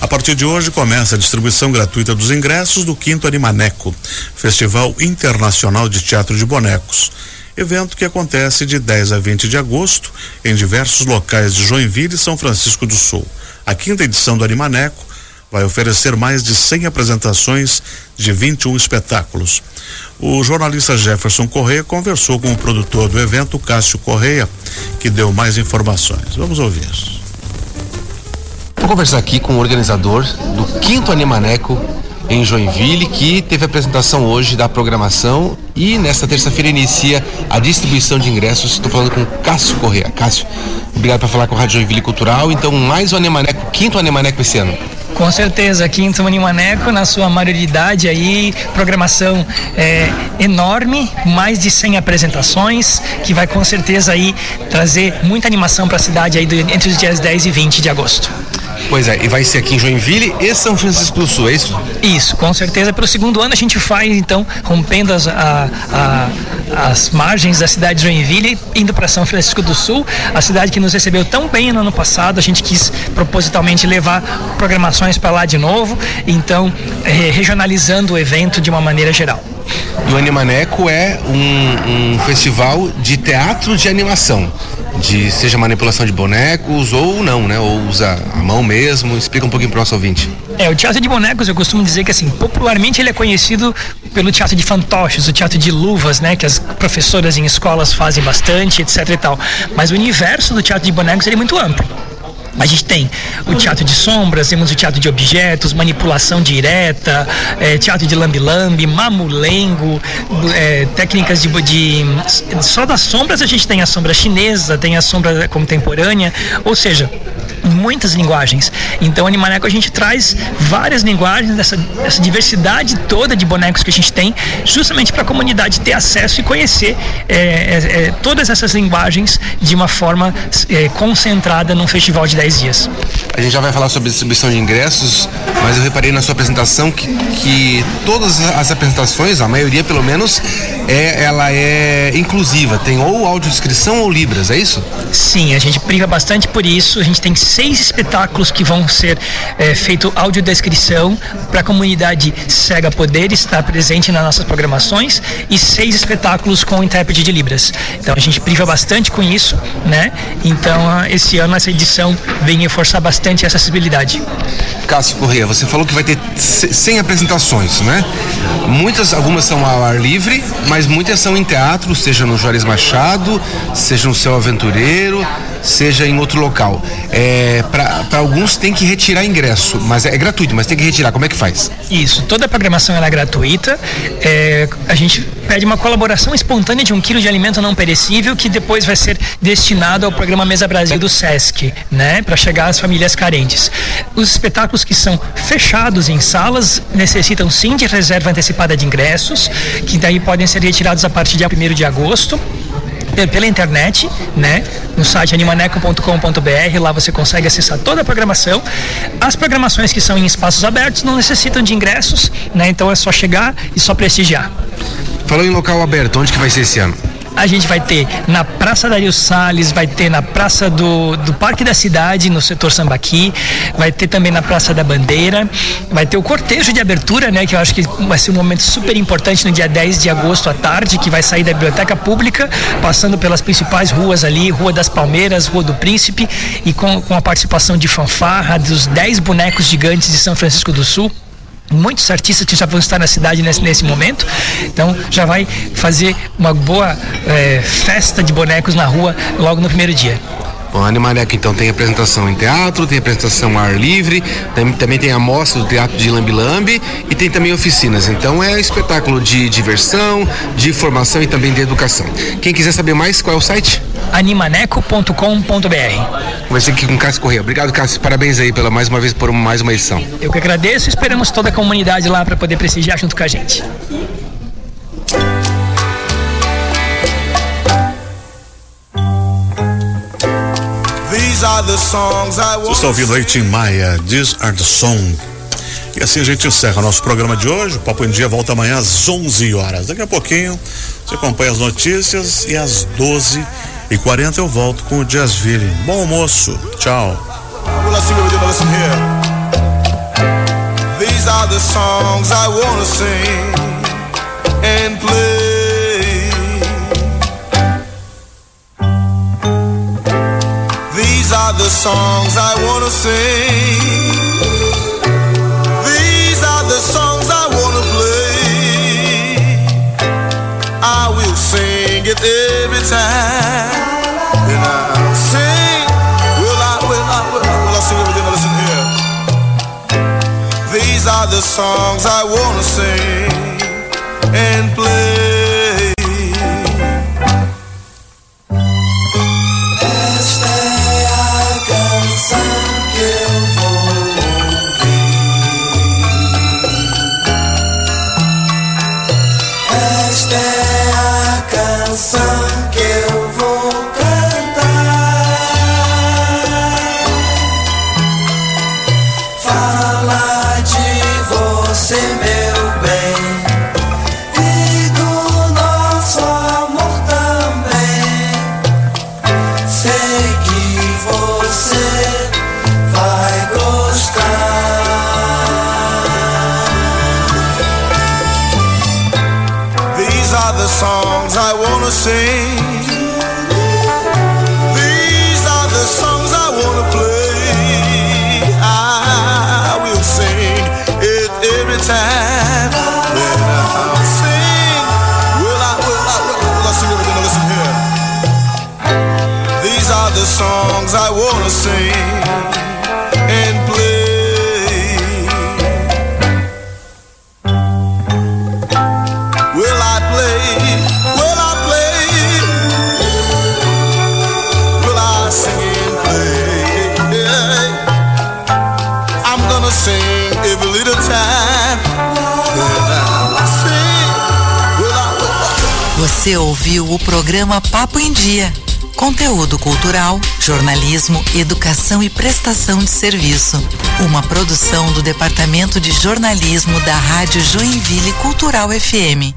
A partir de hoje começa a distribuição gratuita dos ingressos do quinto Animaneco, Festival Internacional de Teatro de Bonecos. Evento que acontece de 10 a 20 de agosto em diversos locais de Joinville e São Francisco do Sul. A quinta edição do Animaneco vai oferecer mais de 100 apresentações de 21 espetáculos. O jornalista Jefferson Correia conversou com o produtor do evento, Cássio Correia, que deu mais informações. Vamos ouvir. Conversar aqui com o organizador do quinto Animaneco em Joinville, que teve a apresentação hoje da programação e nesta terça-feira inicia a distribuição de ingressos. Estou falando com Cássio Correia. Cássio, obrigado por falar com a Rádio Joinville Cultural. Então, mais um Animaneco, quinto Animaneco esse ano. Com certeza, aqui em Maneco, na sua maioridade aí, programação é, enorme, mais de 100 apresentações, que vai com certeza aí trazer muita animação para a cidade aí do, entre os dias 10 e 20 de agosto. Pois é, e vai ser aqui em Joinville e São Francisco do Sul, é isso? Isso, com certeza. Pelo segundo ano a gente faz, então, rompendo as, a, a, as margens da cidade de Joinville, indo para São Francisco do Sul, a cidade que nos recebeu tão bem no ano passado. A gente quis propositalmente levar programações para lá de novo, então, regionalizando o evento de uma maneira geral. E o Animaneco é um, um festival de teatro de animação de seja manipulação de bonecos ou não, né? Ou usa a mão mesmo. Explica um pouquinho para o nosso ouvinte. É, o teatro de bonecos, eu costumo dizer que assim, popularmente ele é conhecido pelo teatro de fantoches, o teatro de luvas, né? Que as professoras em escolas fazem bastante, etc e tal. Mas o universo do teatro de bonecos é muito amplo. A gente tem o teatro de sombras, temos o teatro de objetos, manipulação direta, é, teatro de lambi-lambi, mamulengo, é, técnicas de, de, Só das sombras a gente tem a sombra chinesa, tem a sombra contemporânea, ou seja, muitas linguagens. Então, Animaneco a gente traz várias linguagens, essa, essa diversidade toda de bonecos que a gente tem, justamente para a comunidade ter acesso e conhecer é, é, é, todas essas linguagens de uma forma é, concentrada num festival de 10 dias. A gente já vai falar sobre distribuição de ingressos, mas eu reparei na sua apresentação que, que todas as apresentações, a maioria pelo menos, é, ela é inclusiva. Tem ou audiodescrição ou libras, é isso? Sim, a gente priva bastante por isso. A gente tem seis espetáculos que vão ser é, feito audiodescrição para a comunidade cega poder estar presente nas nossas programações e seis espetáculos com intérprete de libras. Então a gente priva bastante com isso, né? Então esse ano essa edição vem reforçar bastante essa acessibilidade. Cássio Corrêa, você falou que vai ter 100 apresentações, né? Muitas, algumas são ao ar livre, mas muitas são em teatro, seja no Juarez Machado, seja no Céu Aventureiro, seja em outro local. É, Para alguns tem que retirar ingresso, mas é, é, gratuito, mas tem que retirar. Como é que faz? Isso, toda a programação é gratuita. É, a gente pede uma colaboração espontânea de um quilo de alimento não perecível que depois vai ser destinado ao programa Mesa Brasil do SESC, né, para chegar às famílias carentes. Os espetáculos que são fechados em salas necessitam sim de reserva antecipada de ingressos, que daí podem ser retirados a partir de 1 de agosto pela internet, né? No site animaneco.com.br, lá você consegue acessar toda a programação. As programações que são em espaços abertos não necessitam de ingressos, né? Então é só chegar e só prestigiar. Falando em local aberto, onde que vai ser esse ano? a gente vai ter na Praça Dario Salles, vai ter na Praça do, do Parque da Cidade, no setor Sambaqui, vai ter também na Praça da Bandeira, vai ter o cortejo de abertura, né, que eu acho que vai ser um momento super importante no dia 10 de agosto à tarde, que vai sair da Biblioteca Pública, passando pelas principais ruas ali, Rua das Palmeiras, Rua do Príncipe, e com, com a participação de fanfarra dos 10 bonecos gigantes de São Francisco do Sul muitos artistas que já vão estar na cidade nesse, nesse momento. Então já vai fazer uma boa é, festa de bonecos na rua logo no primeiro dia. Bom, a Animaneca então tem apresentação em teatro, tem apresentação ao ar livre, tem, também tem a mostra do teatro de Lambi Lambi e tem também oficinas. Então é espetáculo de diversão, de formação e também de educação. Quem quiser saber mais, qual é o site? animaneco.com.br. Conversei aqui com o Cássio Correia. Obrigado, Cássio. Parabéns aí pela mais uma vez por mais uma edição. Eu que agradeço. Esperamos toda a comunidade lá para poder prestigiar junto com a gente. Você está ouvindo aí Tim Maia, These Are The Song. E assim a gente encerra nosso programa de hoje. O Papo em Dia volta amanhã às 11 horas. Daqui a pouquinho você acompanha as notícias e às 12 e 40 eu volto com o Jazzville. Bom almoço. Tchau. the songs I wanna sing the songs I wanna sing. These are the songs I wanna play. I will sing it every time. And I'll sing. Will I, will I, will I, will I sing everything? Now listen here. These are the songs I wanna sing and play. These are the songs I wanna play. I will sing it every time. Then I'll sing. Will I, will I, will I, sing listen here. These are the songs I wanna sing Você ouviu o programa Papo em Dia. Conteúdo cultural, jornalismo, educação e prestação de serviço. Uma produção do Departamento de Jornalismo da Rádio Joinville Cultural FM.